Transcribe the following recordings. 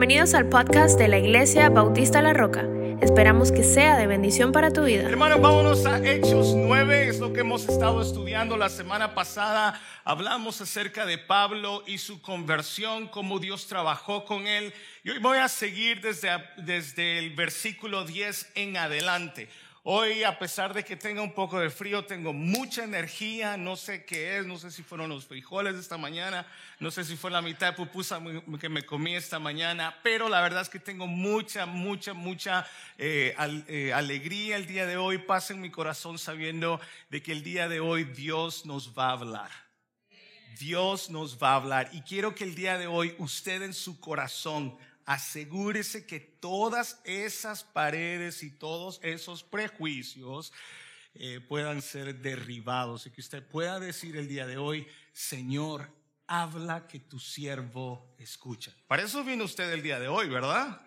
Bienvenidos al podcast de la Iglesia Bautista La Roca. Esperamos que sea de bendición para tu vida. Hermanos, vámonos a Hechos 9, es lo que hemos estado estudiando la semana pasada. Hablamos acerca de Pablo y su conversión, cómo Dios trabajó con él. Y hoy voy a seguir desde, desde el versículo 10 en adelante. Hoy, a pesar de que tenga un poco de frío, tengo mucha energía. No sé qué es, no sé si fueron los frijoles de esta mañana, no sé si fue la mitad de pupusa que me comí esta mañana, pero la verdad es que tengo mucha, mucha, mucha eh, eh, alegría el día de hoy. Pasa en mi corazón sabiendo de que el día de hoy Dios nos va a hablar. Dios nos va a hablar. Y quiero que el día de hoy usted en su corazón asegúrese que todas esas paredes y todos esos prejuicios eh, puedan ser derribados y que usted pueda decir el día de hoy, Señor, habla que tu siervo escucha. Para eso vino usted el día de hoy, ¿verdad?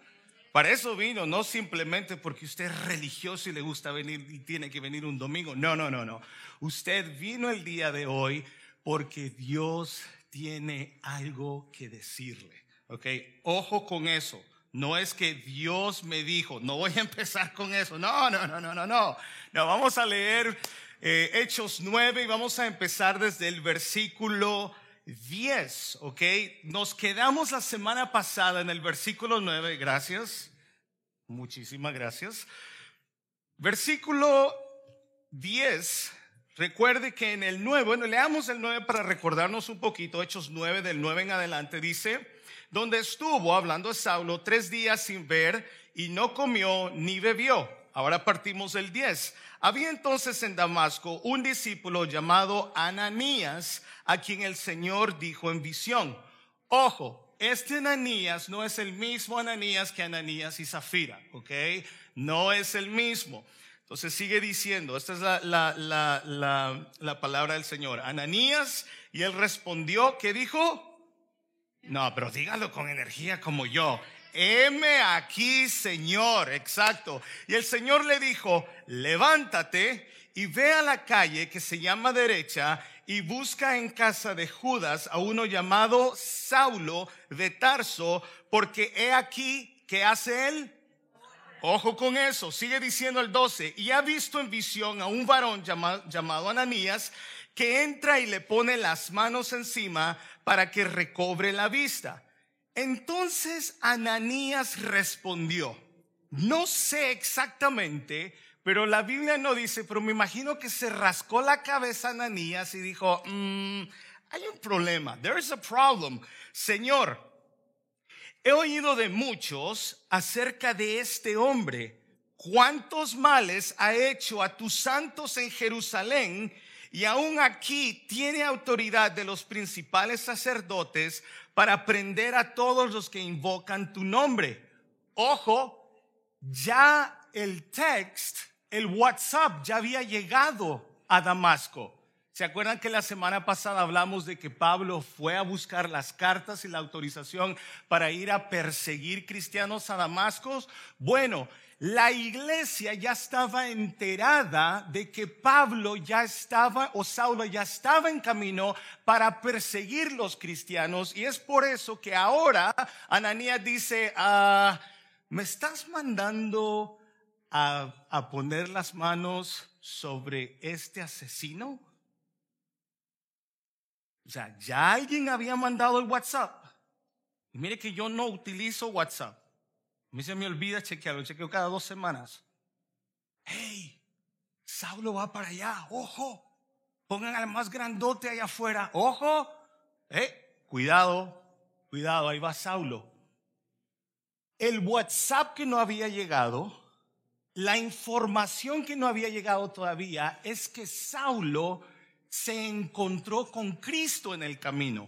Para eso vino, no simplemente porque usted es religioso y le gusta venir y tiene que venir un domingo. No, no, no, no. Usted vino el día de hoy porque Dios tiene algo que decirle. Ok, ojo con eso. No es que Dios me dijo, no voy a empezar con eso. No, no, no, no, no, no. No, vamos a leer eh, Hechos 9 y vamos a empezar desde el versículo 10. Ok, nos quedamos la semana pasada en el versículo 9. Gracias. Muchísimas gracias. Versículo 10. Recuerde que en el 9, bueno, leamos el 9 para recordarnos un poquito. Hechos 9, del 9 en adelante, dice donde estuvo hablando Saulo tres días sin ver y no comió ni bebió. Ahora partimos del 10. Había entonces en Damasco un discípulo llamado Ananías, a quien el Señor dijo en visión, ojo, este Ananías no es el mismo Ananías que Ananías y Zafira, ¿ok? No es el mismo. Entonces sigue diciendo, esta es la, la, la, la palabra del Señor, Ananías, y él respondió, ¿qué dijo? No, pero dígalo con energía como yo. Heme aquí, Señor. Exacto. Y el Señor le dijo, levántate y ve a la calle que se llama derecha y busca en casa de Judas a uno llamado Saulo de Tarso, porque he aquí que hace él. Ojo con eso, sigue diciendo el 12, y ha visto en visión a un varón llamado, llamado Ananías que entra y le pone las manos encima para que recobre la vista. Entonces Ananías respondió, no sé exactamente, pero la Biblia no dice, pero me imagino que se rascó la cabeza Ananías y dijo, mm, hay un problema, there is a problem. Señor, he oído de muchos acerca de este hombre, cuántos males ha hecho a tus santos en Jerusalén y aún aquí tiene autoridad de los principales sacerdotes para prender a todos los que invocan tu nombre. Ojo, ya el text, el WhatsApp ya había llegado a Damasco. ¿Se acuerdan que la semana pasada hablamos de que Pablo fue a buscar las cartas y la autorización para ir a perseguir cristianos a Damasco? Bueno, la iglesia ya estaba enterada de que Pablo ya estaba o Saulo ya estaba en camino para perseguir los cristianos y es por eso que ahora Ananías dice, ah, ¿me estás mandando a, a poner las manos sobre este asesino? O sea, ya alguien había mandado el WhatsApp. Y mire que yo no utilizo WhatsApp. A mí se me olvida chequearlo, chequeo cada dos semanas. Hey, Saulo va para allá, ojo. Pongan al más grandote allá afuera, ojo. Eh, cuidado, cuidado, ahí va Saulo. El WhatsApp que no había llegado, la información que no había llegado todavía es que Saulo se encontró con Cristo en el camino.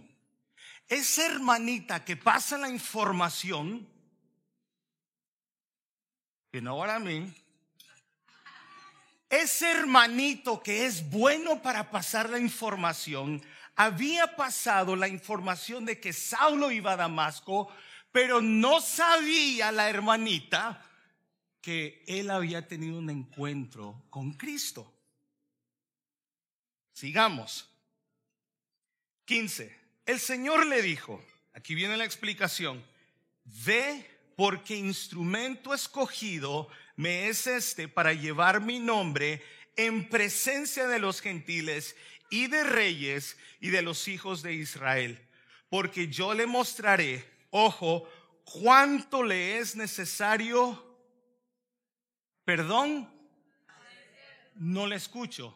Esa hermanita que pasa la información you know what I mean? Ese hermanito que es bueno para pasar la información, había pasado la información de que Saulo iba a Damasco, pero no sabía la hermanita que él había tenido un encuentro con Cristo. Sigamos. 15. El Señor le dijo, aquí viene la explicación, ve porque instrumento escogido me es este para llevar mi nombre en presencia de los gentiles y de reyes y de los hijos de Israel. Porque yo le mostraré, ojo, cuánto le es necesario. Perdón, no le escucho.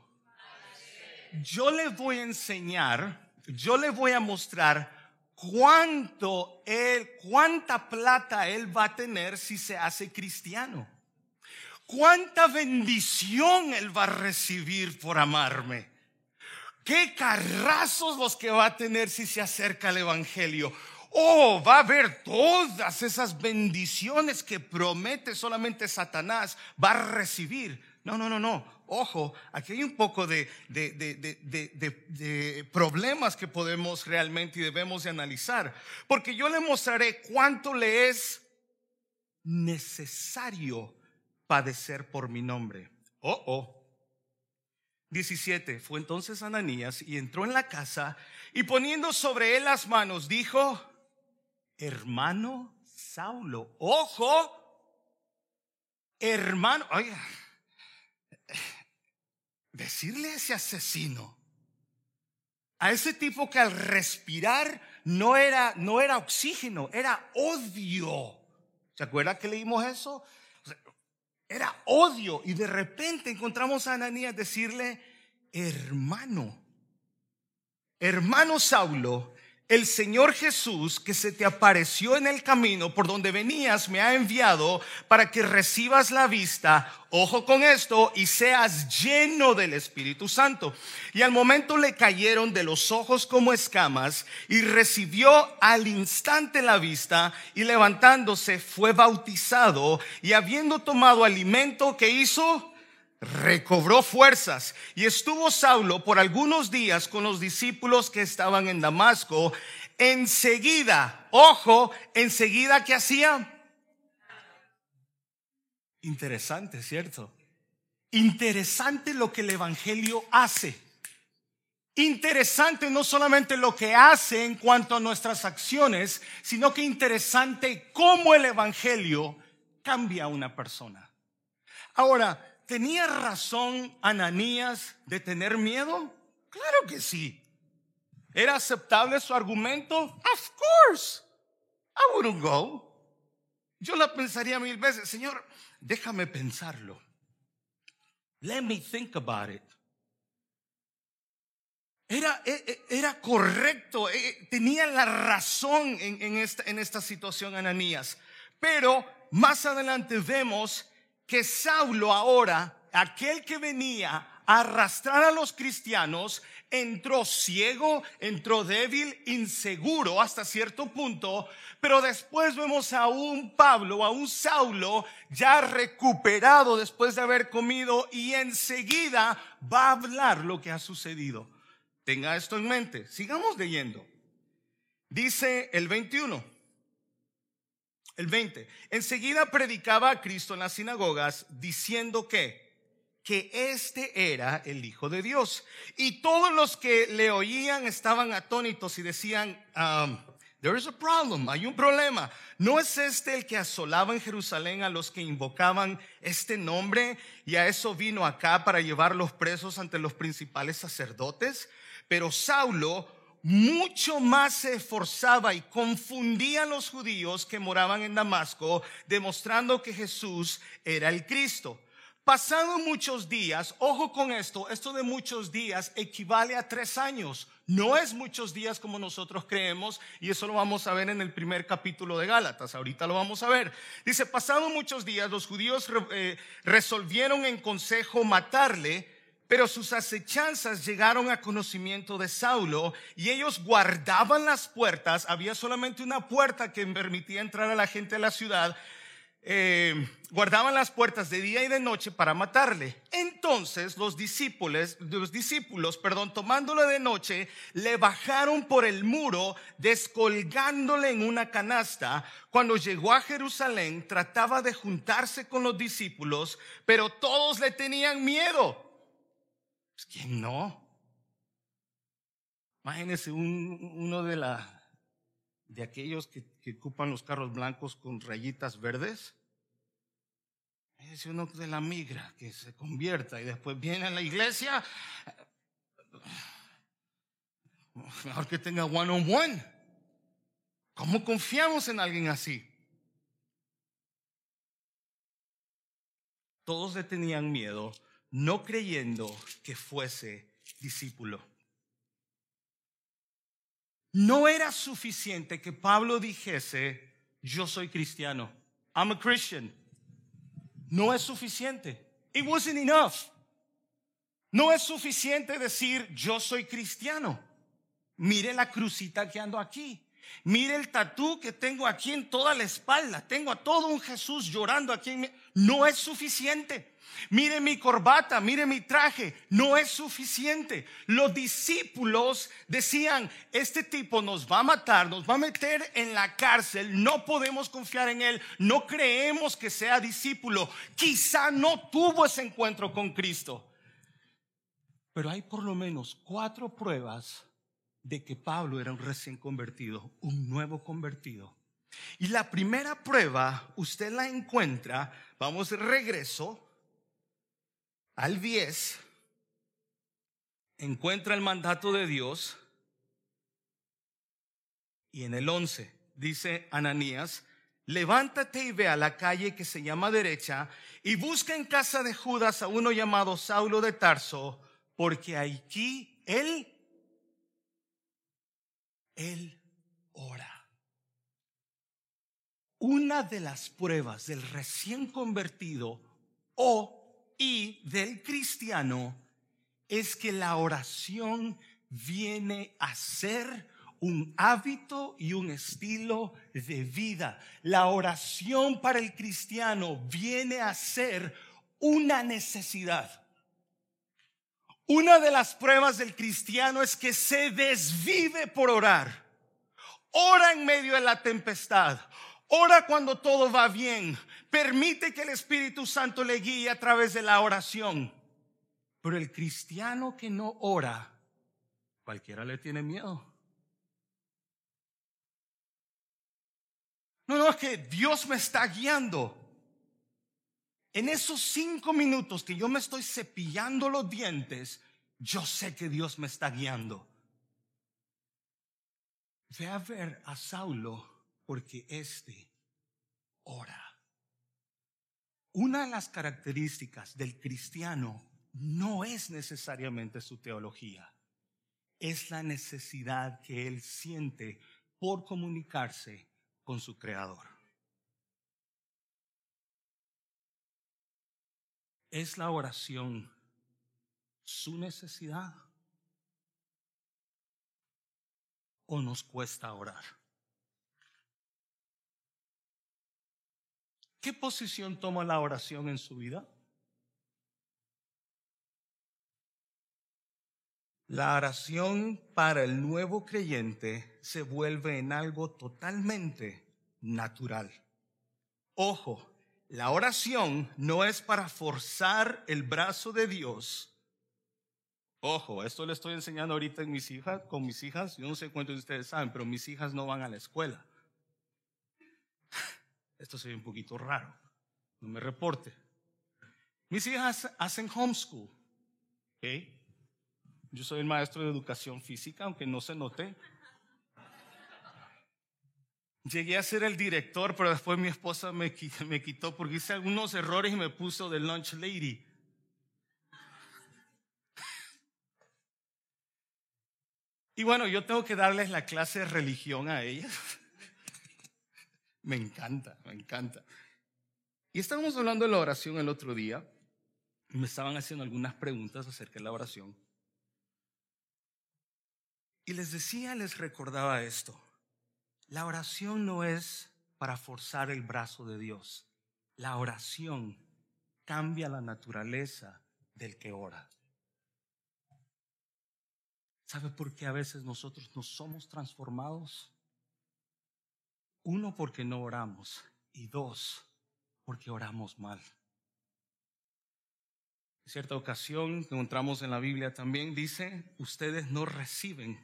Yo le voy a enseñar, yo le voy a mostrar cuánto él, cuánta plata él va a tener si se hace cristiano. Cuánta bendición él va a recibir por amarme. Qué carrazos los que va a tener si se acerca al evangelio. Oh, va a haber todas esas bendiciones que promete solamente Satanás va a recibir. No, no, no, no ojo, aquí hay un poco de, problemas que podemos realmente y debemos de analizar. Porque yo le mostraré cuánto le es necesario padecer por mi nombre. Oh, oh. 17. Fue entonces Ananías y entró en la casa y poniendo sobre él las manos dijo, hermano Saulo, ojo, hermano, oiga, decirle a ese asesino, a ese tipo que al respirar no era, no era oxígeno, era odio. ¿Se acuerda que leímos eso? Era odio y de repente encontramos a Ananías decirle, hermano, hermano Saulo, el Señor Jesús que se te apareció en el camino por donde venías me ha enviado para que recibas la vista, ojo con esto, y seas lleno del Espíritu Santo. Y al momento le cayeron de los ojos como escamas y recibió al instante la vista y levantándose fue bautizado y habiendo tomado alimento que hizo, recobró fuerzas y estuvo Saulo por algunos días con los discípulos que estaban en Damasco. Enseguida, ojo, enseguida que hacía. Interesante, ¿cierto? Interesante lo que el Evangelio hace. Interesante no solamente lo que hace en cuanto a nuestras acciones, sino que interesante cómo el Evangelio cambia a una persona. Ahora, ¿Tenía razón Ananías de tener miedo? Claro que sí. ¿Era aceptable su argumento? Of course. I wouldn't go. Yo la pensaría mil veces, Señor, déjame pensarlo. Let me think about it. Era, e, e, era correcto, e, tenía la razón en, esta, en esta situación Ananías. Pero más adelante vemos que Saulo ahora, aquel que venía a arrastrar a los cristianos, entró ciego, entró débil, inseguro hasta cierto punto, pero después vemos a un Pablo, a un Saulo ya recuperado después de haber comido y enseguida va a hablar lo que ha sucedido. Tenga esto en mente, sigamos leyendo. Dice el 21. El 20. Enseguida predicaba a Cristo en las sinagogas diciendo que que este era el Hijo de Dios. Y todos los que le oían estaban atónitos y decían, um, there is a problem, hay un problema. ¿No es este el que asolaba en Jerusalén a los que invocaban este nombre y a eso vino acá para llevar los presos ante los principales sacerdotes? Pero Saulo mucho más se esforzaba y confundía a los judíos que moraban en Damasco, demostrando que Jesús era el Cristo. Pasado muchos días, ojo con esto, esto de muchos días equivale a tres años. No es muchos días como nosotros creemos y eso lo vamos a ver en el primer capítulo de Gálatas. Ahorita lo vamos a ver. Dice, pasado muchos días, los judíos eh, resolvieron en consejo matarle pero sus acechanzas llegaron a conocimiento de Saulo y ellos guardaban las puertas. Había solamente una puerta que permitía entrar a la gente de la ciudad. Eh, guardaban las puertas de día y de noche para matarle. Entonces los discípulos, los discípulos, perdón, tomándolo de noche, le bajaron por el muro, descolgándole en una canasta. Cuando llegó a Jerusalén, trataba de juntarse con los discípulos, pero todos le tenían miedo pues, ¿Quién no? Imagínese uno de la, de aquellos que, que ocupan los carros blancos con rayitas verdes. Es uno de la migra que se convierta y después viene a la iglesia. Mejor que tenga one on one. ¿Cómo confiamos en alguien así? Todos le tenían miedo, no creyendo que fuese discípulo. No era suficiente que Pablo dijese, yo soy cristiano. I'm a Christian. No es suficiente. It wasn't enough. No es suficiente decir, yo soy cristiano. Mire la crucita que ando aquí. Mire el tatú que tengo aquí en toda la espalda. Tengo a todo un Jesús llorando aquí. En mi... No es suficiente. Mire mi corbata, mire mi traje, no es suficiente. Los discípulos decían, este tipo nos va a matar, nos va a meter en la cárcel, no podemos confiar en él, no creemos que sea discípulo, quizá no tuvo ese encuentro con Cristo. Pero hay por lo menos cuatro pruebas de que Pablo era un recién convertido, un nuevo convertido. Y la primera prueba, usted la encuentra, vamos regreso al 10, encuentra el mandato de Dios y en el 11 dice Ananías, levántate y ve a la calle que se llama derecha y busca en casa de Judas a uno llamado Saulo de Tarso, porque aquí él, él ora. Una de las pruebas del recién convertido o y del cristiano es que la oración viene a ser un hábito y un estilo de vida. La oración para el cristiano viene a ser una necesidad. Una de las pruebas del cristiano es que se desvive por orar. Ora en medio de la tempestad. Ora cuando todo va bien. Permite que el Espíritu Santo le guíe a través de la oración. Pero el cristiano que no ora, cualquiera le tiene miedo. No, no, es que Dios me está guiando. En esos cinco minutos que yo me estoy cepillando los dientes, yo sé que Dios me está guiando. Ve a ver a Saulo porque este ora. Una de las características del cristiano no es necesariamente su teología, es la necesidad que él siente por comunicarse con su creador. ¿Es la oración su necesidad? ¿O nos cuesta orar? ¿Qué posición toma la oración en su vida? La oración para el nuevo creyente se vuelve en algo totalmente natural. Ojo, la oración no es para forzar el brazo de Dios. Ojo, esto le estoy enseñando ahorita mis hijas, con mis hijas. Yo no sé cuántos de ustedes saben, pero mis hijas no van a la escuela esto se ve un poquito raro, no me reporte. Mis hijas hacen homeschool, ¿ok? Yo soy el maestro de educación física, aunque no se note. Llegué a ser el director, pero después mi esposa me, me quitó porque hice algunos errores y me puso de lunch lady. Y bueno, yo tengo que darles la clase de religión a ellas. Me encanta, me encanta. Y estábamos hablando de la oración el otro día. Y me estaban haciendo algunas preguntas acerca de la oración. Y les decía, les recordaba esto. La oración no es para forzar el brazo de Dios. La oración cambia la naturaleza del que ora. ¿Sabe por qué a veces nosotros no somos transformados? Uno, porque no oramos. Y dos, porque oramos mal. En cierta ocasión encontramos en la Biblia también dice, ustedes no reciben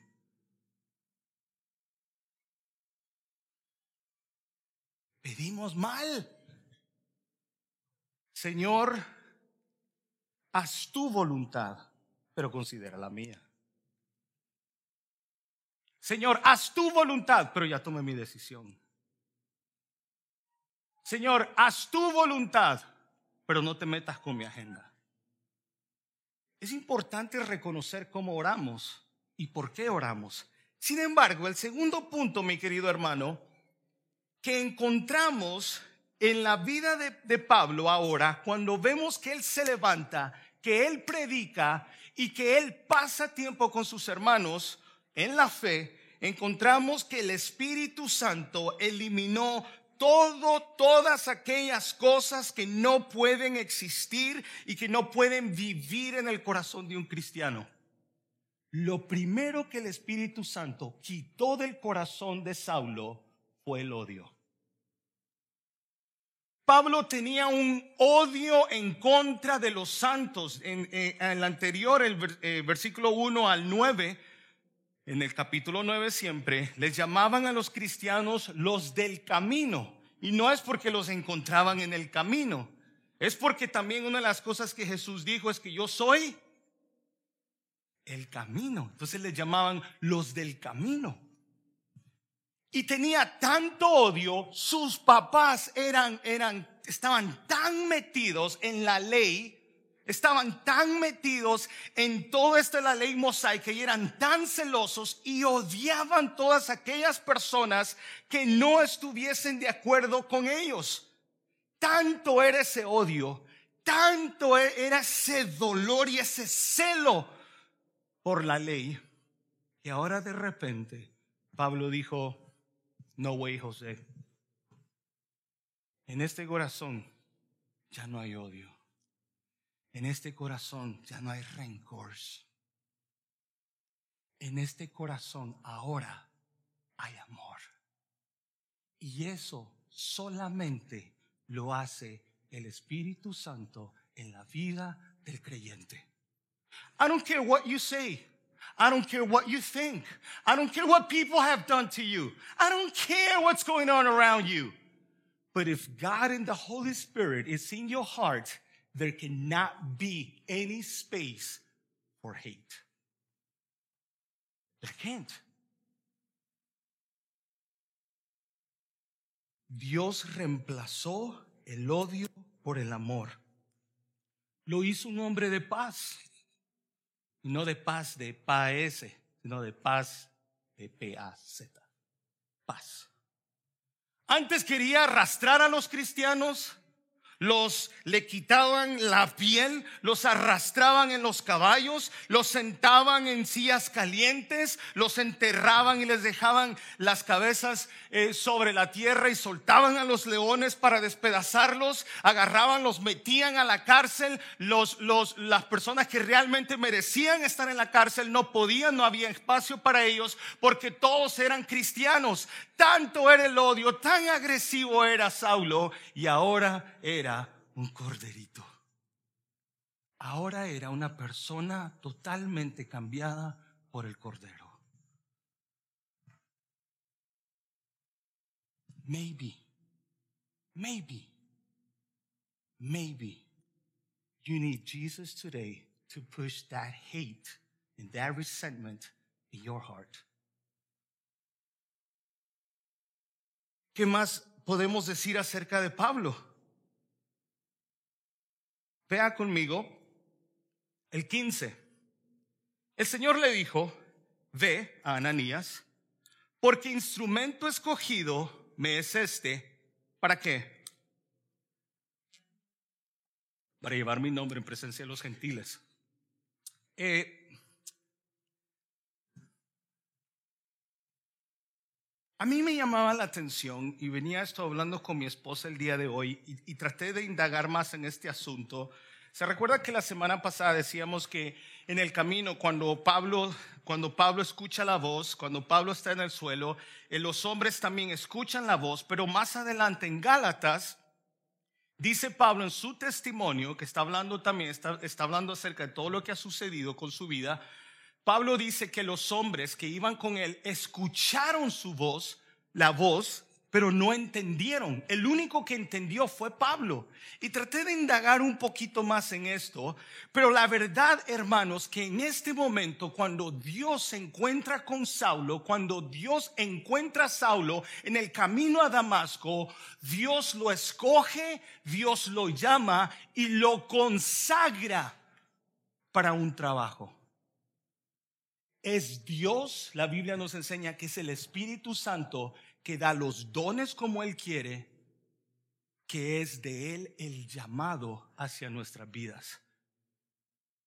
pedimos mal. Señor, haz tu voluntad, pero considera la mía. Señor, haz tu voluntad, pero ya tomé mi decisión. Señor, haz tu voluntad, pero no te metas con mi agenda. Es importante reconocer cómo oramos y por qué oramos. Sin embargo, el segundo punto, mi querido hermano, que encontramos en la vida de, Pablo ahora, cuando vemos que él se levanta, que él predica y que él pasa tiempo con sus hermanos en la fe, encontramos que el Espíritu Santo eliminó todo, todas aquellas cosas que no pueden existir y que no pueden vivir en el corazón de un cristiano. Lo primero que el Espíritu Santo quitó del corazón de Saulo fue el odio. Pablo tenía un odio en contra de los santos. En, eh, el anterior, el eh, versículo 1 al 9, en el capítulo 9 siempre, les llamaban a los cristianos los del camino. Y no es porque los encontraban en el camino, es porque también una de las cosas que Jesús dijo es que yo soy el camino. Entonces les llamaban los del camino. Y tenía tanto odio, sus papás eran, eran, estaban tan metidos en la ley estaban tan metidos en todo esto de la ley mosaica y eran tan celosos y odiaban todas aquellas personas que no estuviesen de acuerdo con ellos. Tanto era ese odio, tanto e-, era ese dolor y ese celo por la ley, que ahora de repente Pablo dijo, no way José, en este corazón ya no hay odio en este corazón ya no hay rencor. En este corazón ahora hay amor. Y eso solamente lo hace el Espíritu Santo en la vida del creyente. I don't care what you say. I don't care what you think. I don't care what people have done to you. I don't care what's going on around you. But if God and the Holy Spirit is in your heart, there cannot be any space for hate. There can't. Dios reemplazó el odio por el amor. Lo hizo un hombre de paz. No de paz de paz, sino de paz de P-A-Z. Paz. Antes quería arrastrar a los cristianos los le quitaban la piel, los arrastraban en los caballos, los sentaban en sillas calientes, los enterraban y les dejaban las cabezas eh, sobre la tierra y soltaban a los leones para despedazarlos, agarraban, los metían a la cárcel, los, los, las personas que realmente merecían estar en la cárcel no podían, no había espacio para ellos porque todos eran cristianos. Tanto era el odio, tan agresivo era Saulo y ahora era un corderito. Ahora era una persona totalmente cambiada por el cordero. Maybe, maybe, maybe you need Jesus today to push that hate and that resentment in your heart. ¿Qué más podemos decir acerca de Pablo? Vea conmigo el 15. El Señor le dijo, ve a Ananías, porque instrumento escogido me es este. ¿Para qué? Para llevar mi nombre en presencia de los gentiles. Eh, A mí me llamaba la atención y venía esto hablando con mi esposa el día de hoy y, traté de indagar más en este asunto. Se recuerda que la semana pasada decíamos que en el camino cuando Pablo cuando Pablo escucha la voz, cuando Pablo está en el suelo, eh, los hombres también escuchan la voz, pero más adelante en Gálatas dice Pablo en su testimonio que está hablando también está, hablando acerca de todo lo que ha sucedido con su vida Pablo dice que los hombres que iban con él escucharon su voz, la voz, pero no entendieron. El único que entendió fue Pablo. Y traté de indagar un poquito más en esto, pero la verdad, hermanos, que en este momento, cuando Dios se encuentra con Saulo, cuando Dios encuentra a Saulo en el camino a Damasco, Dios lo escoge, Dios lo llama y lo consagra para un trabajo. Es Dios, la Biblia nos enseña que es el Espíritu Santo que da los dones como Él quiere, que es de Él el llamado hacia nuestras vidas.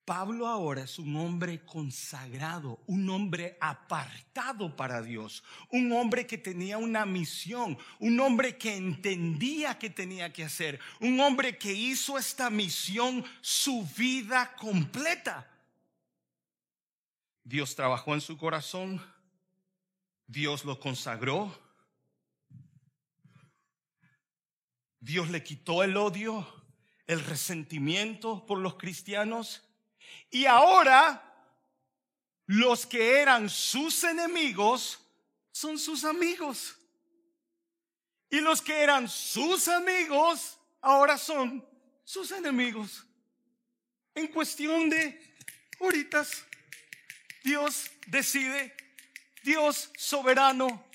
Pablo ahora es un hombre consagrado, un hombre apartado para Dios, un hombre que tenía una misión, un hombre que entendía que tenía que hacer, un hombre que hizo esta misión su vida completa. Dios trabajó en su corazón, Dios lo consagró, Dios le quitó el odio, el resentimiento por los cristianos y ahora los que eran sus enemigos son sus amigos. Y los que eran sus amigos ahora son sus enemigos. En cuestión de horitas, Dios decide, Dios soberano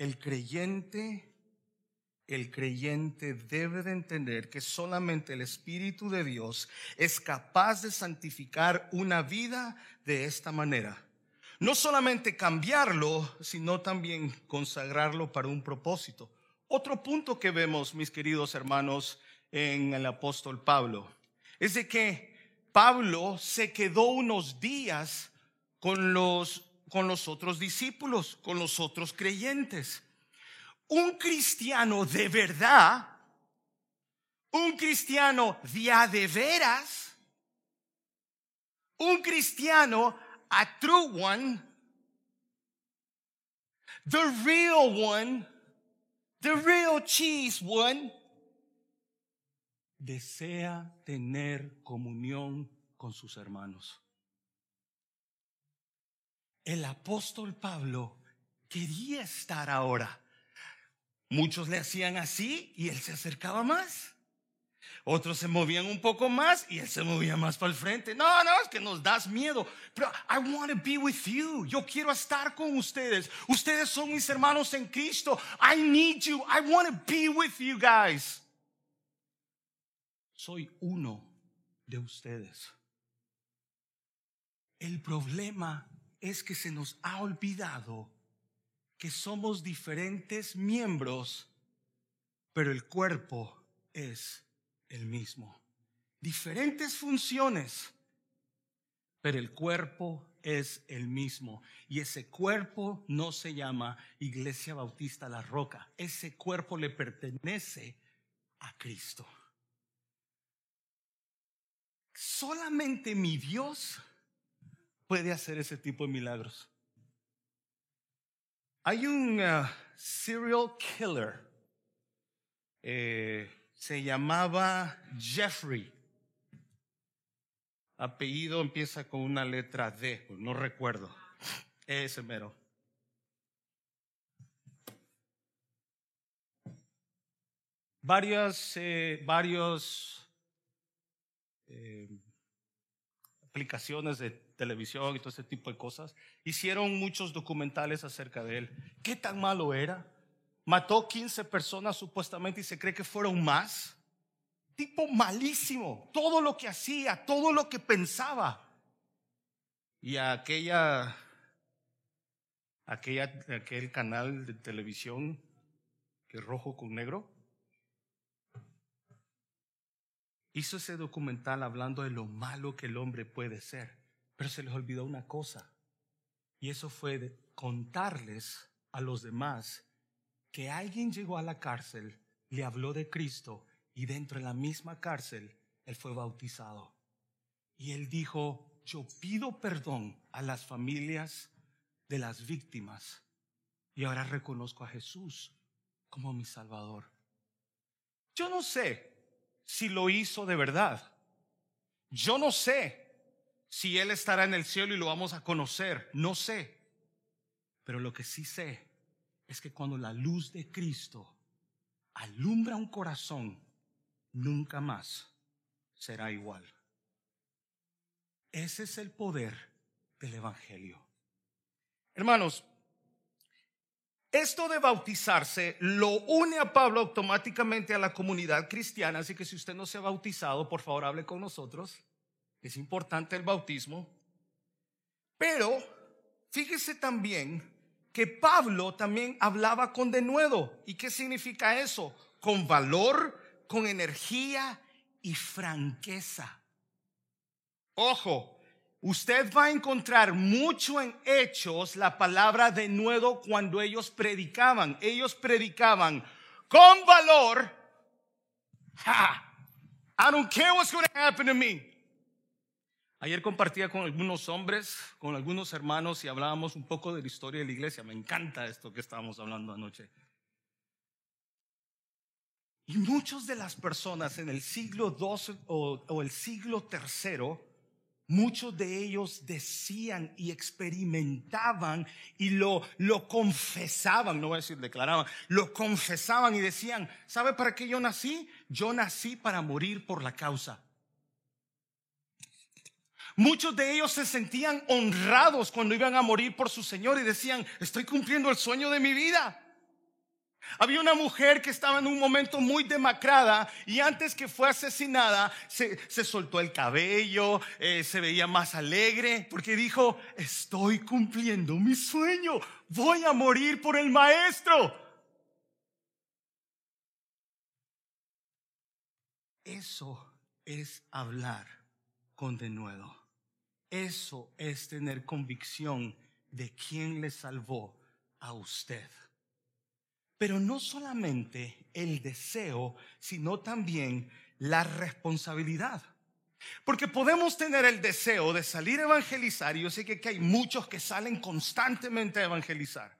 El creyente, el creyente debe de entender que solamente el Espíritu de Dios es capaz de santificar una vida de esta manera. No solamente cambiarlo, sino también consagrarlo para un propósito. Otro punto que vemos, mis queridos hermanos, en el apóstol Pablo, es de que Pablo se quedó unos días con los con los otros discípulos, con los otros creyentes. Un cristiano de verdad, un cristiano de veras, un cristiano a true one, the real one, the real cheese one, desea tener comunión con sus hermanos el apóstol Pablo quería estar ahora. Muchos le hacían así y él se acercaba más. Otros se movían un poco más y él se movía más para el frente. No, no, es que nos das miedo. Pero I want to be with you. Yo quiero estar con ustedes. Ustedes son mis hermanos en Cristo. I need you. I want to be with you guys. Soy uno de ustedes. El problema es que se nos ha olvidado que somos diferentes miembros, pero el cuerpo es el mismo. Diferentes funciones, pero el cuerpo es el mismo. Y ese cuerpo no se llama Iglesia Bautista La Roca. Ese cuerpo le pertenece a Cristo. Solamente mi Dios puede hacer ese tipo de milagros. Hay un uh, serial killer, eh, se llamaba Jeffrey. Apellido empieza con una letra D, no recuerdo. Ese mero. Varias, eh, varios eh, aplicaciones de televisión y todo ese tipo de cosas. Hicieron muchos documentales acerca de él. ¿Qué tan malo era? Mató 15 personas supuestamente y se cree que fueron más. Tipo malísimo. Todo lo que hacía, todo lo que pensaba. Y aquella, aquella, aquel canal de televisión que es rojo con negro, hizo ese documental hablando de lo malo que el hombre puede ser. Pero se les olvidó una cosa. Y eso fue de contarles a los demás que alguien llegó a la cárcel, le habló de Cristo y dentro de la misma cárcel él fue bautizado. Y él dijo, yo pido perdón a las familias de las víctimas y ahora reconozco a Jesús como mi Salvador. Yo no sé si lo hizo de verdad. Yo no sé si Él estará en el cielo y lo vamos a conocer, no sé. Pero lo que sí sé es que cuando la luz de Cristo alumbra un corazón, nunca más será igual. Ese es el poder del Evangelio. Hermanos, esto de bautizarse lo une a Pablo automáticamente a la comunidad cristiana, así que si usted no se ha bautizado, por favor hable con nosotros. Es importante el bautismo. Pero fíjese también que Pablo también hablaba con denuedo. ¿Y qué significa eso? Con valor, con energía y franqueza. Ojo, usted va a encontrar mucho en hechos la palabra denuedo cuando ellos predicaban. Ellos predicaban con valor. I don't care what's going to happen to me. Ayer compartía con algunos hombres, con algunos hermanos y hablábamos un poco de la historia de la iglesia. Me encanta esto que estábamos hablando anoche. Y muchas de las personas en el siglo II o, el siglo III, muchos de ellos decían y experimentaban y lo, lo confesaban, no voy a decir declaraban, lo confesaban y decían, ¿sabe para qué yo nací? Yo nací para morir por la causa. Muchos de ellos se sentían honrados cuando iban a morir por su Señor y decían, estoy cumpliendo el sueño de mi vida. Había una mujer que estaba en un momento muy demacrada y antes que fue asesinada se, soltó el cabello, eh, se veía más alegre porque dijo, estoy cumpliendo mi sueño, voy a morir por el maestro. Eso es hablar con denuedo. Eso es tener convicción de quién le salvó a usted. Pero no solamente el deseo, sino también la responsabilidad. Porque podemos tener el deseo de salir a evangelizar, y yo sé que, hay muchos que salen constantemente a evangelizar.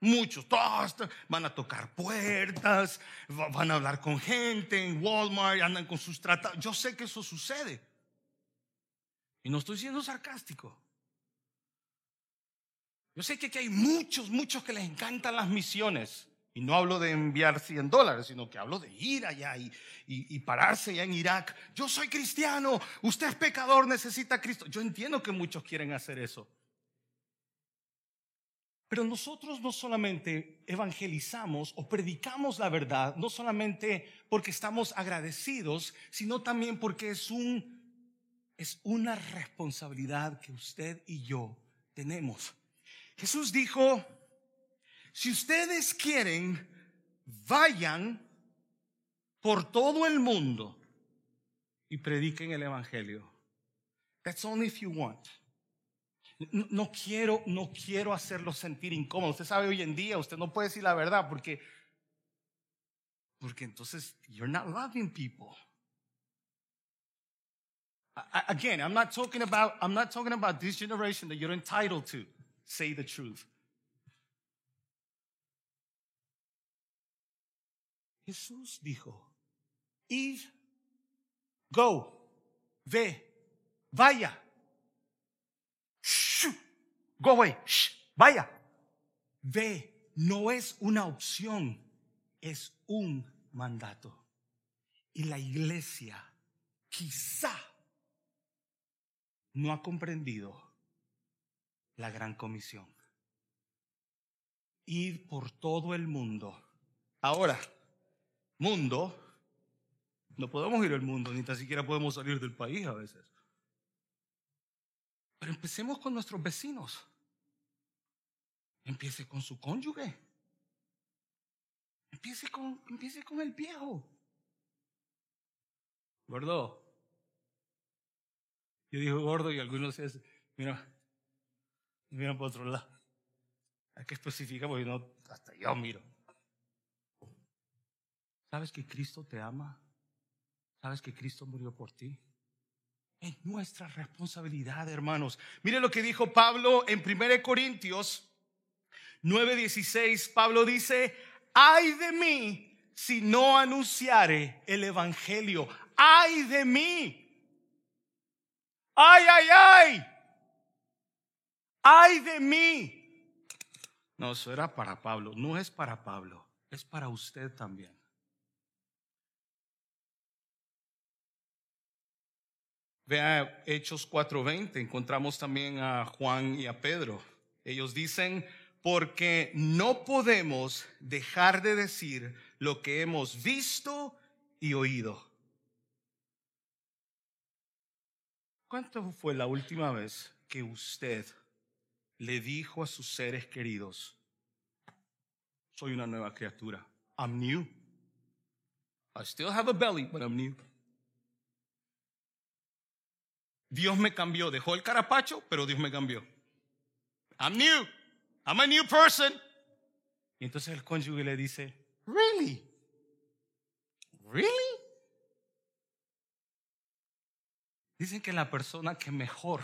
Muchos, todos van a tocar puertas, van a hablar con gente en Walmart, andan con sus tratados. Yo sé que eso sucede. Y no estoy siendo sarcástico. Yo sé que aquí hay muchos, muchos que les encantan las misiones. Y no hablo de enviar 100 dólares, sino que hablo de ir allá y, pararse allá en Irak. Yo soy cristiano, usted es pecador, necesita Cristo. Yo entiendo que muchos quieren hacer eso. Pero nosotros no solamente evangelizamos o predicamos la verdad, no solamente porque estamos agradecidos, sino también porque es una responsabilidad que usted y yo tenemos. Jesús dijo, si ustedes quieren, vayan por todo el mundo y prediquen el Evangelio. That's only if you want. No, quiero, no quiero hacerlo sentir incómodo. Usted sabe hoy en día, usted no puede decir la verdad porque, porque entonces you're not loving people. Again, I'm not talking about I'm not talking about this generation that you're entitled to say the truth. Jesús dijo, id, go, ve, vaya. Shh, go away, shh, vaya. Ve, no es una opción, es un mandato. Y la iglesia quizá no ha comprendido la gran comisión. Ir por todo el mundo. Ahora, mundo, no podemos ir al mundo, ni tan siquiera podemos salir del país a veces. Pero empecemos con nuestros vecinos. Empiece con su cónyuge. Empiece con, empiece con el viejo. ¿Verdad? Yo digo gordo y algunos se mira, miran por otro lado. Hay que especificar porque no, hasta yo miro. ¿Sabes que Cristo te ama? ¿Sabes que Cristo murió por ti? Es nuestra responsabilidad, hermanos. Mire lo que dijo Pablo en 1 Corintios 9:16. Pablo dice, ay de mí si no anunciare el Evangelio. Ay de mí ay, ay, ay, ay de mí. No, eso era para Pablo, no es para Pablo, es para usted también. Vea Hechos 4:20, encontramos también a Juan y a Pedro. Ellos dicen, porque no podemos dejar de decir lo que hemos visto y oído. ¿Cuánto fue la última vez que usted le dijo a sus seres queridos, soy una nueva criatura? I'm new. I still have a belly, but I'm new. Dios me cambió, dejó el carapacho, pero Dios me cambió. I'm new. I'm a new person. Y entonces el cónyuge le dice, Really? Really? Dicen que la persona que mejor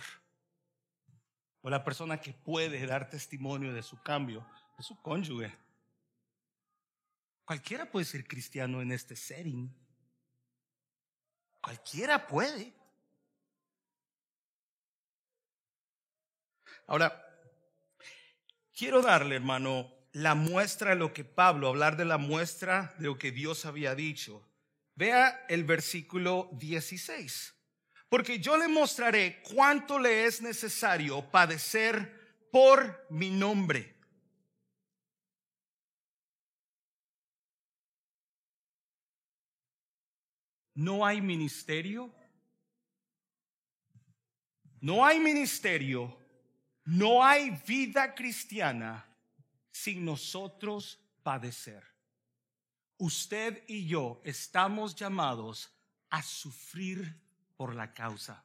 o la persona que puede dar testimonio de su cambio es su cónyuge. Cualquiera puede ser cristiano en este setting. Cualquiera puede. Ahora, quiero darle, hermano, la muestra de lo que Pablo, hablar de la muestra de lo que Dios había dicho. Vea el versículo 16. Porque yo le mostraré cuánto le es necesario padecer por mi nombre. No hay ministerio. No hay ministerio. No hay vida cristiana sin nosotros padecer. Usted y yo estamos llamados a sufrir por la causa.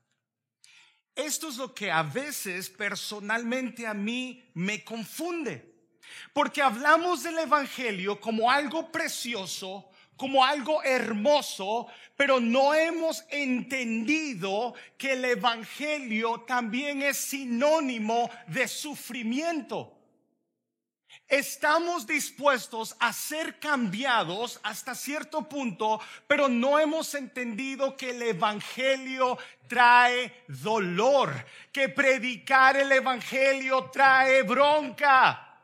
Esto es lo que a veces personalmente a mí me confunde, porque hablamos del Evangelio como algo precioso, como algo hermoso, pero no hemos entendido que el Evangelio también es sinónimo de sufrimiento. Estamos dispuestos a ser cambiados hasta cierto punto, pero no hemos entendido que el Evangelio trae dolor, que predicar el Evangelio trae bronca,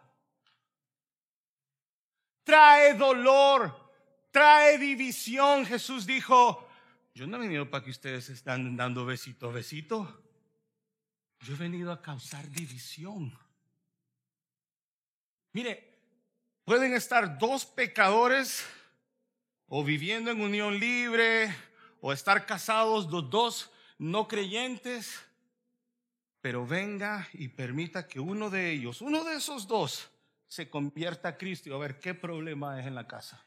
trae dolor, trae división. Jesús dijo, yo no he venido para que ustedes estén dando besito a besito. Yo he venido a causar división. Mire, pueden estar dos pecadores o viviendo en unión libre o estar casados los dos no creyentes, pero venga y permita que uno de ellos, uno de esos dos, se convierta a Cristo a ver qué problema es en la casa.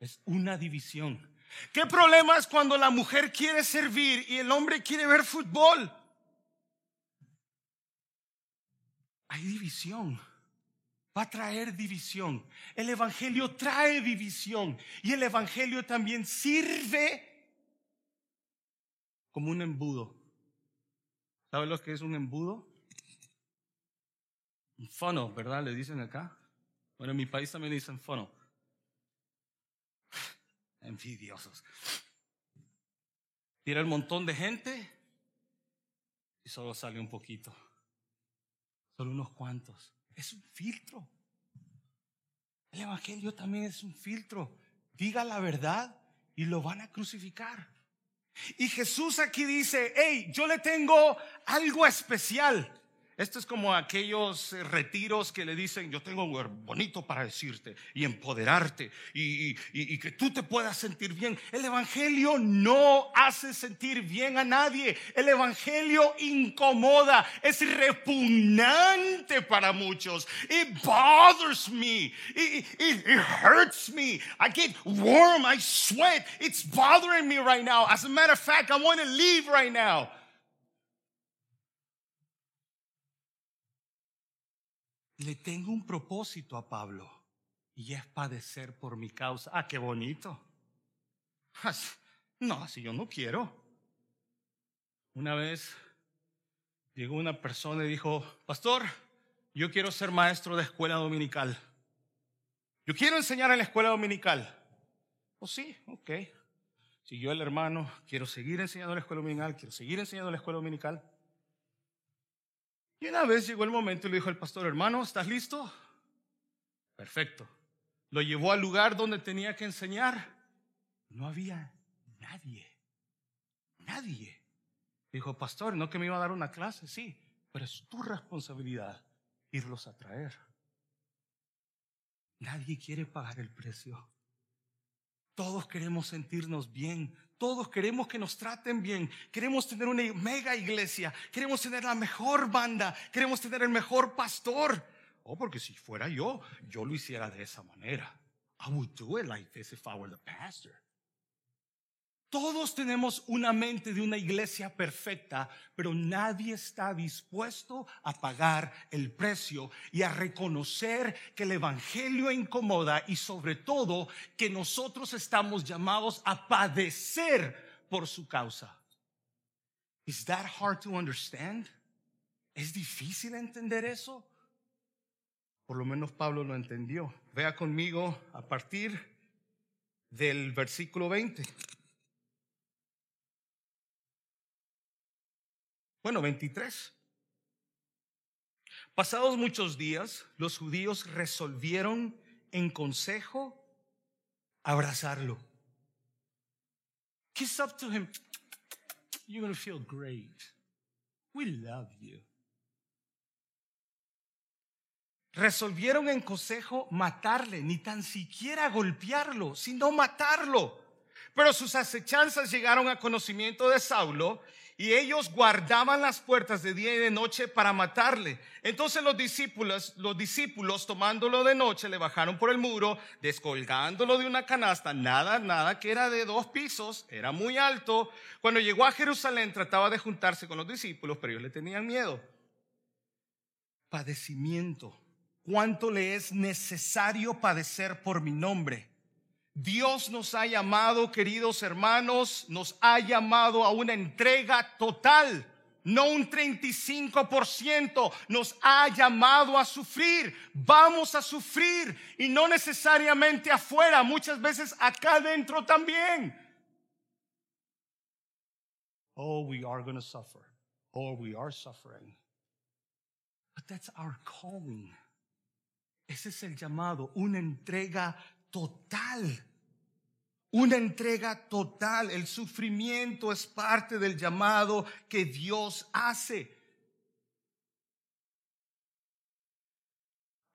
Es una división. ¿Qué problema es cuando la mujer quiere servir y el hombre quiere ver fútbol? Hay división va a traer división. El Evangelio trae división y el Evangelio también sirve como un embudo. ¿Sabe lo que es un embudo? Un fono, ¿verdad? Le dicen acá. Bueno, en mi país también dicen fono. Envidiosos. Tira el montón de gente y solo sale un poquito. Solo unos cuantos es un filtro. El Evangelio también es un filtro. Diga la verdad y lo van a crucificar. Y Jesús aquí dice, hey, yo le tengo algo especial. Esto es como aquellos retiros que le dicen, yo tengo algo bonito para decirte y empoderarte y, que tú te puedas sentir bien. El Evangelio no hace sentir bien a nadie. El Evangelio incomoda, es repugnante para muchos. It bothers me. It hurts me. I get warm, I sweat. It's bothering me right now. As a matter of fact, I want to leave right now. Le tengo un propósito a Pablo y es padecer por mi causa. Ah, qué bonito. No, así yo no quiero. Una vez llegó una persona y dijo, pastor, yo quiero ser maestro de escuela dominical. Yo quiero enseñar en la escuela dominical. Oh, sí, ok. Siguió el hermano, quiero seguir enseñando la escuela dominical, quiero seguir enseñando la escuela dominical. Y una vez llegó el momento y le dijo al pastor, hermano, ¿estás listo? Perfecto. Lo llevó al lugar donde tenía que enseñar. No había nadie. Nadie. Dijo, pastor, no que me iba a dar una clase, sí, pero es tu responsabilidad irlos a traer. Nadie quiere pagar el precio. Todos queremos sentirnos bien. Todos queremos que nos traten bien. Queremos tener una mega iglesia. Queremos tener la mejor banda. Queremos tener el mejor pastor. Oh, porque si fuera yo, yo lo hiciera de esa manera. I would do it like this if I were the pastor. Todos tenemos una mente de una iglesia perfecta, pero nadie está dispuesto a pagar el precio y a reconocer que el Evangelio incomoda y sobre todo que nosotros estamos llamados a padecer por su causa. Is that hard to understand? ¿Es difícil entender eso? Por lo menos Pablo lo entendió. Vea conmigo a partir del versículo 20. Bueno, 23. Pasados muchos días, los judíos resolvieron en consejo abrazarlo. Kiss up to him. You're going feel great. We love you. Resolvieron en consejo matarle, ni tan siquiera golpearlo, sino matarlo. Pero sus acechanzas llegaron a conocimiento de Saulo y ellos guardaban las puertas de día y de noche para matarle. Entonces los discípulos, los discípulos tomándolo de noche le bajaron por el muro, descolgándolo de una canasta, nada, nada que era de dos pisos, era muy alto. Cuando llegó a Jerusalén trataba de juntarse con los discípulos, pero ellos le tenían miedo. Padecimiento. ¿Cuánto le es necesario padecer por mi nombre? Dios nos ha llamado, queridos hermanos, nos ha llamado a una entrega total, no un 35%, nos ha llamado a sufrir. Vamos a sufrir y no necesariamente afuera, muchas veces acá adentro también. Oh, we are going to suffer. Oh, we are suffering. But that's our calling. Ese es el llamado, una entrega total. Una entrega total. El sufrimiento es parte del llamado que Dios hace.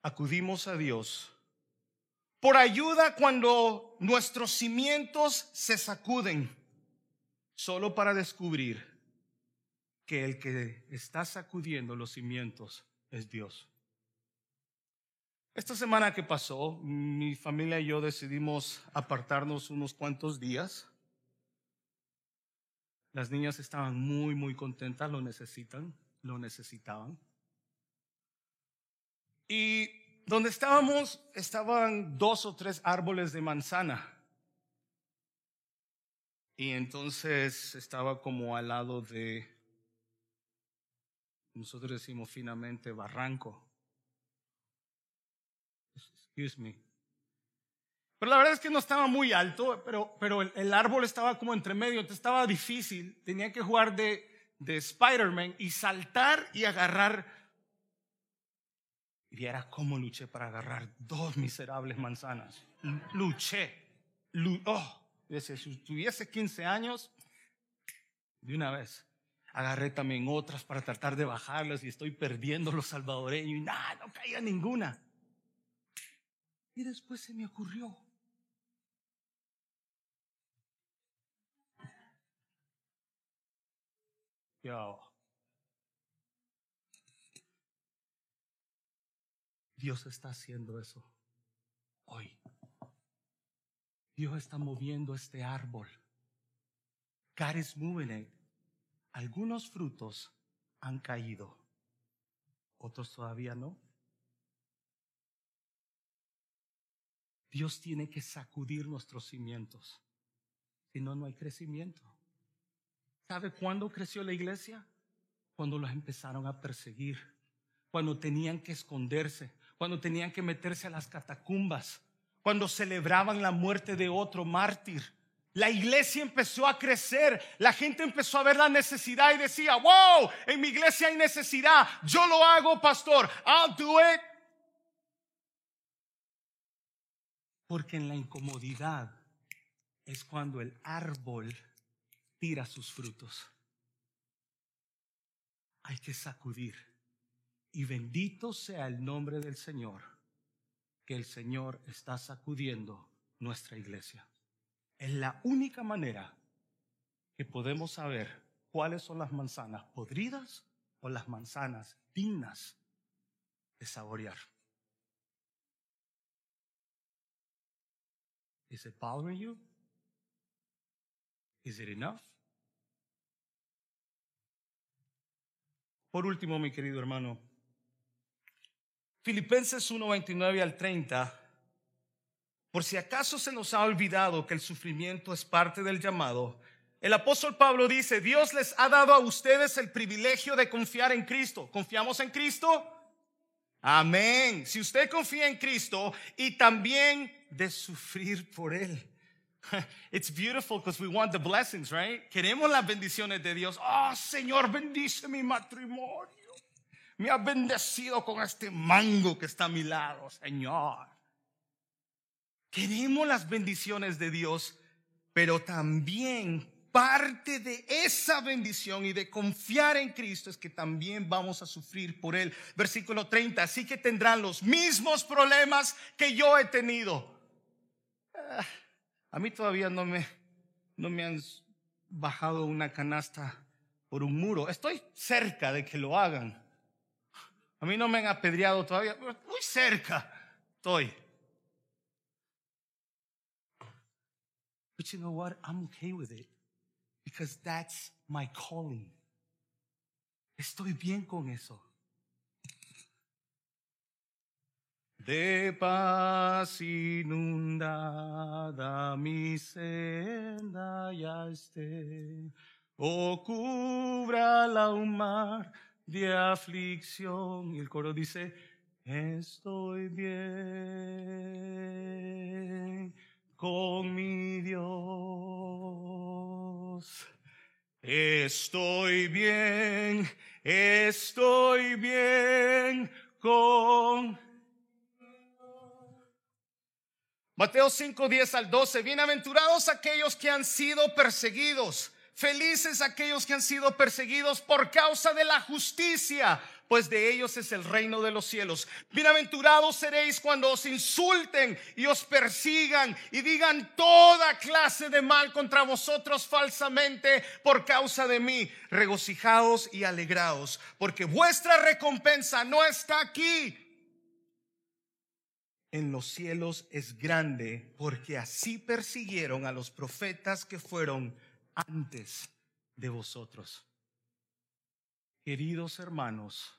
Acudimos a Dios por ayuda cuando nuestros cimientos se sacuden, solo para descubrir que el que está sacudiendo los cimientos es Dios. Esta semana que pasó, mi familia y yo decidimos apartarnos unos cuantos días. Las niñas estaban muy, muy contentas, lo necesitan, lo necesitaban. Y donde estábamos estaban dos o tres árboles de manzana. Y entonces estaba como al lado de, nosotros decimos finamente, barranco. Excuse. Pero la verdad es que no estaba muy alto, pero, pero el, árbol estaba como entre medio, entonces estaba difícil. Tenía que jugar de, de Spider-Man y saltar y agarrar. Y era como luché para agarrar dos miserables manzanas. Luché. oh, si tuviese 15 años, de una vez. Agarré también otras para tratar de bajarlas y estoy perdiendo los salvadoreños y nada, no caía ninguna. Y después se me ocurrió. Yo. Dios está haciendo eso hoy. Dios está moviendo este árbol. God is moving it. Algunos frutos han caído, otros todavía no. Dios tiene que sacudir nuestros cimientos. Si no, no hay crecimiento. ¿Sabe cuándo creció la iglesia? Cuando los empezaron a perseguir, cuando tenían que esconderse, cuando tenían que meterse a las catacumbas, cuando celebraban la muerte de otro mártir. La iglesia empezó a crecer, la gente empezó a ver la necesidad y decía, wow, en mi iglesia hay necesidad, yo lo hago, pastor, I'll do it. Porque en la incomodidad es cuando el árbol tira sus frutos. Hay que sacudir. Y bendito sea el nombre del Señor, que el Señor está sacudiendo nuestra iglesia. Es la única manera que podemos saber cuáles son las manzanas podridas o las manzanas dignas de saborear. Is it bothering you? Is it enough? Por último, mi querido hermano, Filipenses 1:29 al 30 por si acaso se nos ha olvidado que el sufrimiento es parte del llamado, el apóstol Pablo dice, Dios les ha dado a ustedes el privilegio de confiar en Cristo. ¿Confiamos en Cristo? Amén. Si usted confía en Cristo y también de sufrir por Él. It's beautiful because we want the blessings, right? Queremos las bendiciones de Dios. Oh, Señor, bendice mi matrimonio. Me ha bendecido con este mango que está a mi lado, Señor. Queremos las bendiciones de Dios, pero también parte de esa bendición y de confiar en Cristo es que también vamos a sufrir por Él. Versículo 30, así que tendrán los mismos problemas que yo he tenido. Ah, a mí todavía no me, no me han bajado una canasta por un muro. Estoy cerca de que lo hagan. A mí no me han apedreado todavía, muy cerca estoy. But you know what? I'm okay with it because that's my calling. Estoy bien con eso. De paz inundada mi senda ya esté, o cubra la un mar de aflicción. Y el coro dice, estoy bien con mi Dios. Estoy bien, estoy bien con... Mateo 5, 10 al 12. Bienaventurados aquellos que han sido perseguidos. Felices aquellos que han sido perseguidos por causa de la justicia, pues de ellos es el reino de los cielos. Bienaventurados seréis cuando os insulten y os persigan y digan toda clase de mal contra vosotros falsamente por causa de mí. Regocijaos y alegraos, porque vuestra recompensa no está aquí. En los cielos es grande, porque así persiguieron a los profetas que fueron antes de vosotros. Queridos hermanos,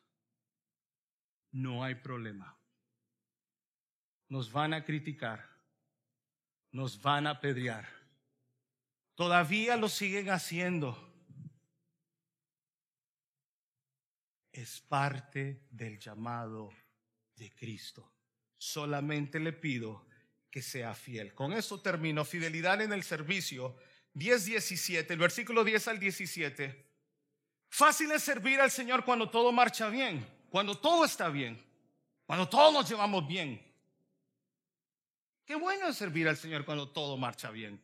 no hay problema. Nos van a criticar, nos van a apedrear. Todavía lo siguen haciendo. Es parte del llamado de Cristo. Solamente le pido que sea fiel. Con eso termino. Fidelidad en el servicio. 10, 17, el versículo 10 al 17. Fácil es servir al Señor cuando todo marcha bien, cuando todo está bien, cuando todos nos llevamos bien. Qué bueno es servir al Señor cuando todo marcha bien.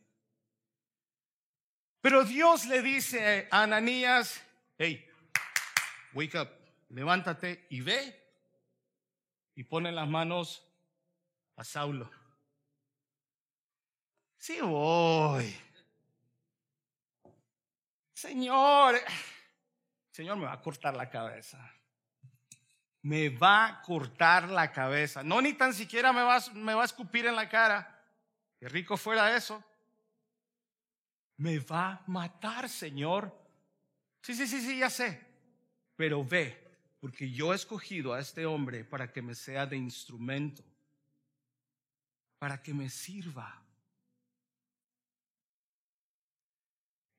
Pero Dios le dice a Ananías, hey, wake up, levántate y ve. Y pone las manos a Saulo. Sí voy. Señor, Señor me va a cortar la cabeza. Me va a cortar la cabeza. No, ni tan siquiera me va, me va a escupir en la cara. Qué rico fuera eso. Me va a matar, Señor. Sí, sí, sí, sí, ya sé. Pero ve, porque yo he escogido a este hombre para que me sea de instrumento, para que me sirva.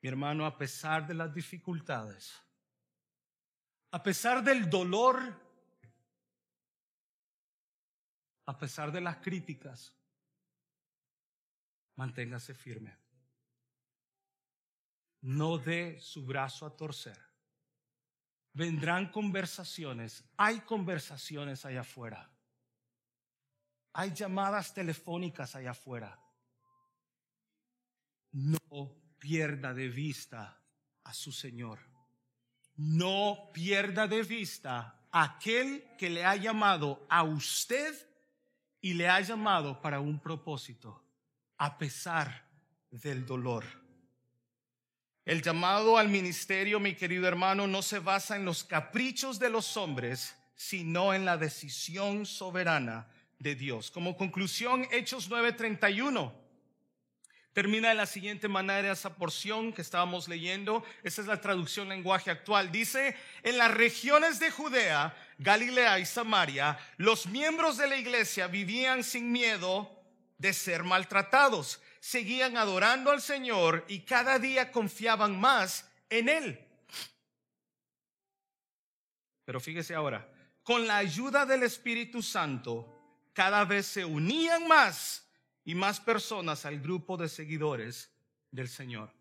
Mi hermano, a pesar de las dificultades, a pesar del dolor, a pesar de las críticas, manténgase firme. no dé su brazo a torcer. Vendrán conversaciones, hay conversaciones allá afuera. Hay llamadas telefónicas allá afuera. No pierda de vista a su Señor. No pierda de vista a aquel que le ha llamado a usted y le ha llamado para un propósito, a pesar del dolor. El llamado al ministerio, mi querido hermano, no se basa en los caprichos de los hombres, sino en la decisión soberana de Dios. Como conclusión, Hechos 9:31 termina de la siguiente manera esa porción que estábamos leyendo. Esa es la traducción lenguaje actual. Dice, en las regiones de Judea, Galilea y Samaria, los miembros de la iglesia vivían sin miedo de ser maltratados seguían adorando al Señor y cada día confiaban más en Él. Pero fíjese ahora, con la ayuda del Espíritu Santo, cada vez se unían más y más personas al grupo de seguidores del Señor.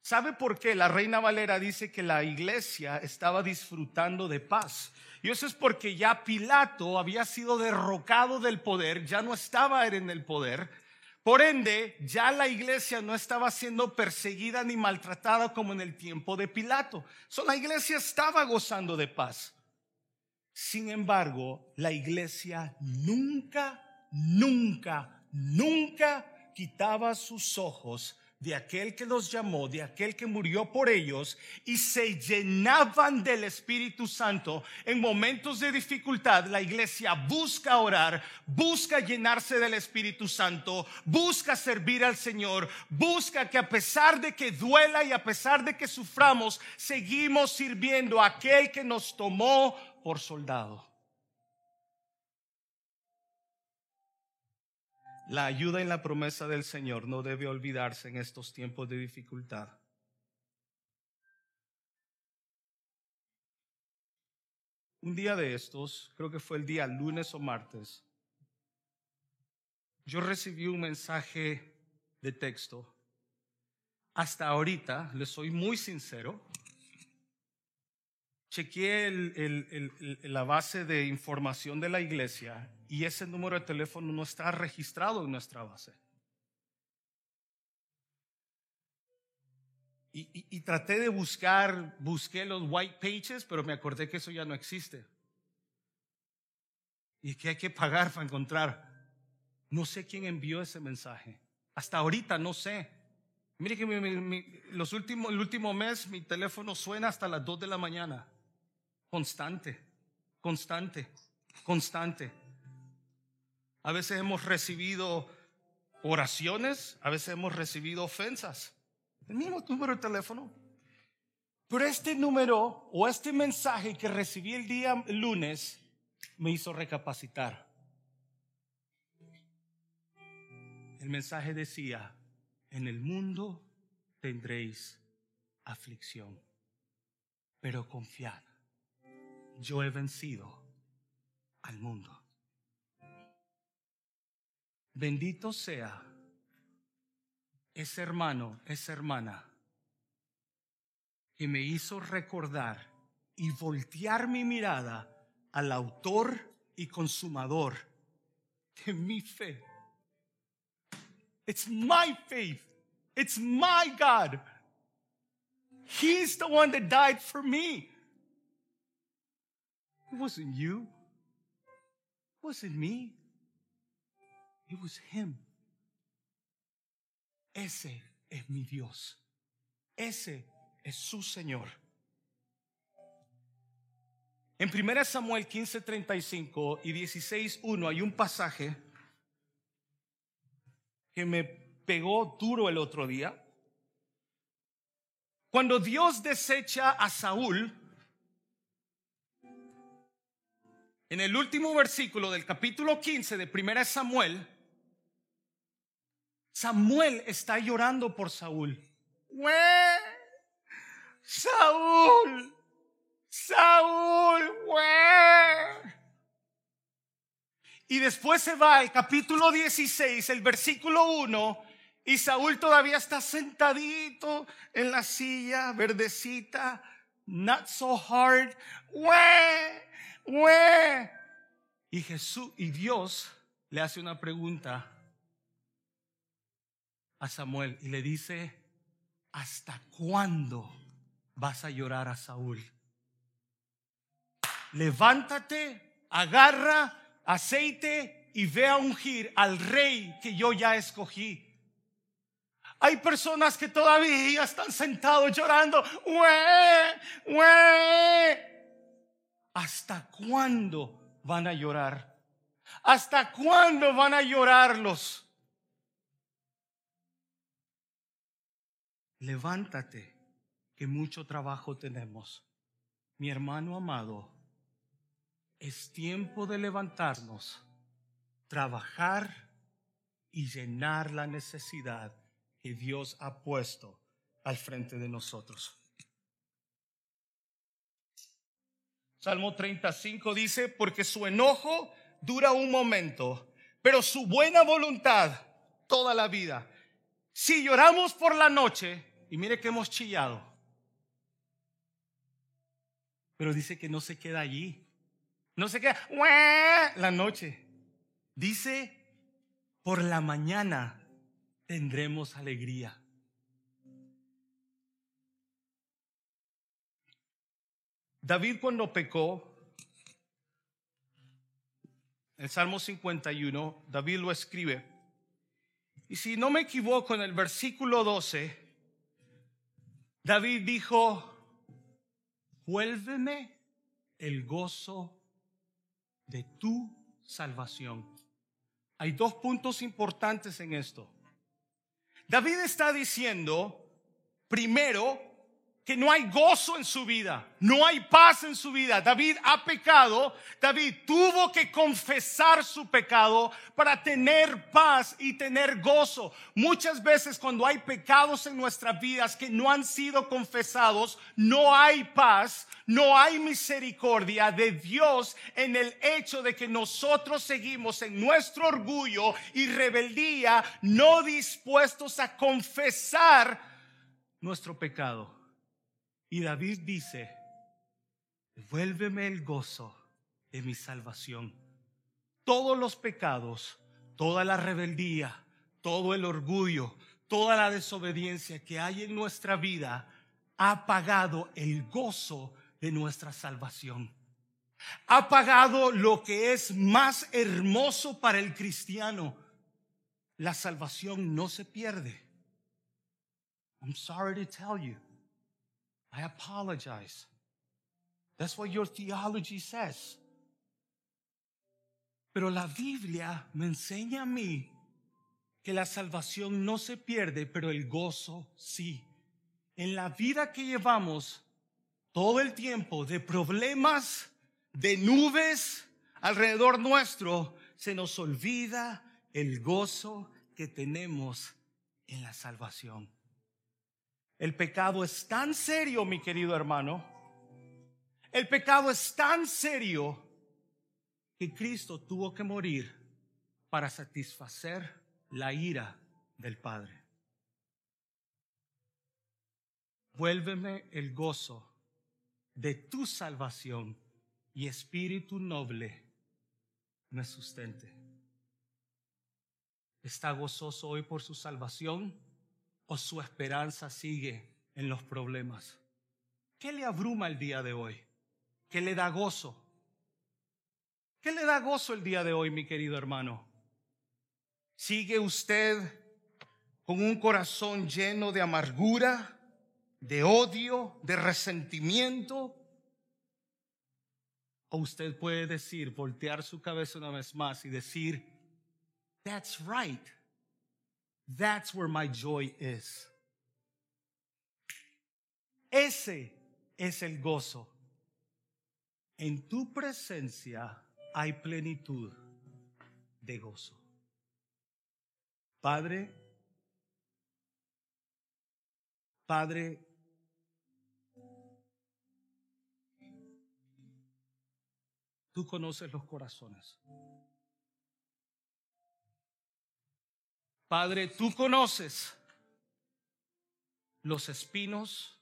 ¿Sabe por qué? La Reina Valera dice que la iglesia estaba disfrutando de paz. Y eso es porque ya Pilato había sido derrocado del poder, ya no estaba en el poder, por ende, ya la iglesia no estaba siendo perseguida ni maltratada como en el tiempo de Pilato. So, la iglesia estaba gozando de paz. Sin embargo, la iglesia nunca, nunca, nunca quitaba sus ojos de aquel que los llamó, de aquel que murió por ellos, y se llenaban del Espíritu Santo. En momentos de dificultad, la iglesia busca orar, busca llenarse del Espíritu Santo, busca servir al Señor, busca que a pesar de que duela y a pesar de que suframos, seguimos sirviendo a aquel que nos tomó por soldado. La ayuda y la promesa del Señor no debe olvidarse en estos tiempos de dificultad. Un día de estos, creo que fue el día lunes o martes, yo recibí un mensaje de texto. Hasta ahorita, le soy muy sincero, chequeé la base de información de la iglesia y ese número de teléfono no está registrado en nuestra base. Y, traté de buscar, busqué los white pages, pero me acordé que eso ya no existe. Y que hay que pagar para encontrar. No sé quién envió ese mensaje. Hasta ahorita no sé. Mire que los últimos, el último mes mi teléfono suena hasta las 2 de la mañana. Constante, constante, constante. A veces hemos recibido oraciones, a veces hemos recibido ofensas. El mismo número de teléfono. Pero este número o este mensaje que recibí el día lunes me hizo recapacitar. El mensaje decía, en el mundo tendréis aflicción, pero confiad, yo he vencido al mundo. Bendito sea ese hermano, esa hermana que me hizo recordar y voltear mi mirada al autor y consumador de mi fe. It's my faith. It's my God. He's the one that died for me. It wasn't you. It wasn't me. It was him. Ese es mi Dios. Ese es su Señor. En 1 Samuel 15:35 y 16:1 hay un pasaje que me pegó duro el otro día. Cuando Dios desecha a Saúl, en el último versículo del capítulo 15 de 1 Samuel, Samuel está llorando por Saúl. Saúl, Saúl, Y después se va al capítulo 16, el versículo 1, Y Saúl todavía está sentadito en la silla verdecita, not so hard. Y Jesús y Dios le hace una pregunta a Samuel y le dice, ¿hasta cuándo vas a llorar a Saúl? Levántate, agarra aceite y ve a ungir al rey que yo ya escogí. Hay personas que todavía están sentados llorando. ¿Hasta cuándo van a llorar? ¿Hasta cuándo van a llorarlos? Levántate, que mucho trabajo tenemos. Mi hermano amado, es tiempo de levantarnos, trabajar y llenar la necesidad que Dios ha puesto al frente de nosotros. Salmo 35 dice, porque su enojo dura un momento, pero su buena voluntad toda la vida. Si lloramos por la noche, y mire que hemos chillado, pero dice que no se queda allí, no se queda la noche. Dice, por la mañana tendremos alegría. David cuando pecó, el Salmo 51, David lo escribe. Y si no me equivoco, en el versículo 12, David dijo, vuélveme el gozo de tu salvación. Hay dos puntos importantes en esto. David está diciendo, primero, que no hay gozo en su vida, no hay paz en su vida. David ha pecado, David tuvo que confesar su pecado para tener paz y tener gozo. Muchas veces cuando hay pecados en nuestras vidas que no han sido confesados, no hay paz, no hay misericordia de Dios en el hecho de que nosotros seguimos en nuestro orgullo y rebeldía, no dispuestos a confesar nuestro pecado. Y David dice, vuélveme el gozo de mi salvación. Todos los pecados, toda la rebeldía, todo el orgullo, toda la desobediencia que hay en nuestra vida ha pagado el gozo de nuestra salvación. Ha pagado lo que es más hermoso para el cristiano. La salvación no se pierde. I'm sorry to tell you. I apologize. That's what your theology says. Pero la Biblia me enseña a mí que la salvación no se pierde, pero el gozo sí. En la vida que llevamos todo el tiempo de problemas, de nubes alrededor nuestro, se nos olvida el gozo que tenemos en la salvación. El pecado es tan serio, mi querido hermano. El pecado es tan serio que Cristo tuvo que morir para satisfacer la ira del Padre. Vuélveme el gozo de tu salvación y espíritu noble me sustente. ¿Está gozoso hoy por su salvación? O su esperanza sigue en los problemas? ¿Qué le abruma el día de hoy? ¿Qué le da gozo? ¿Qué le da gozo el día de hoy, mi querido hermano? ¿Sigue usted con un corazón lleno de amargura, de odio, de resentimiento? O usted puede decir, voltear su cabeza una vez más y decir, that's right. That's where my joy is. Ese es el gozo. En tu presencia hay plenitud de gozo. Padre, Padre, tú conoces los corazones. Padre, tú conoces los espinos,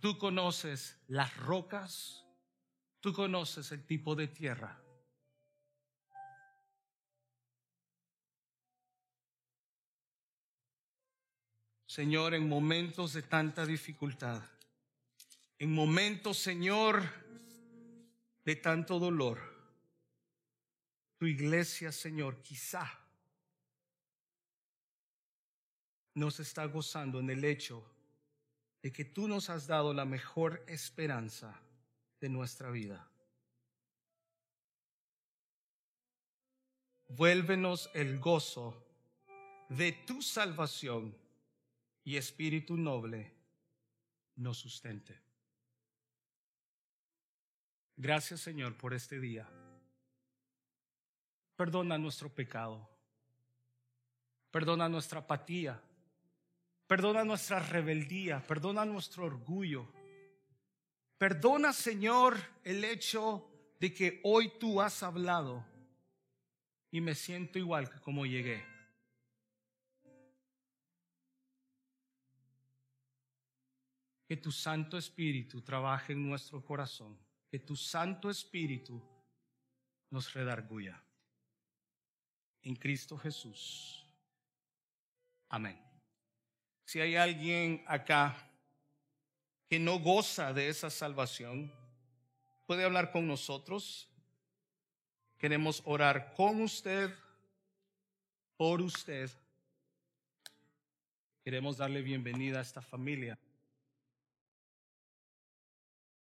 tú conoces las rocas, tú conoces el tipo de tierra. Señor, en momentos de tanta dificultad, en momentos, Señor, de tanto dolor, tu iglesia, Señor, quizá nos está gozando en el hecho de que tú nos has dado la mejor esperanza de nuestra vida. Vuélvenos el gozo de tu salvación y espíritu noble nos sustente. Gracias Señor por este día. Perdona nuestro pecado. Perdona nuestra apatía. Perdona nuestra rebeldía. Perdona nuestro orgullo. Perdona Señor el hecho de que hoy tú has hablado y me siento igual que como llegué. Que tu Santo Espíritu trabaje en nuestro corazón que tu Santo Espíritu nos redarguya. En Cristo Jesús. Amén. Si hay alguien acá que no goza de esa salvación, puede hablar con nosotros. Queremos orar con usted, por usted. Queremos darle bienvenida a esta familia.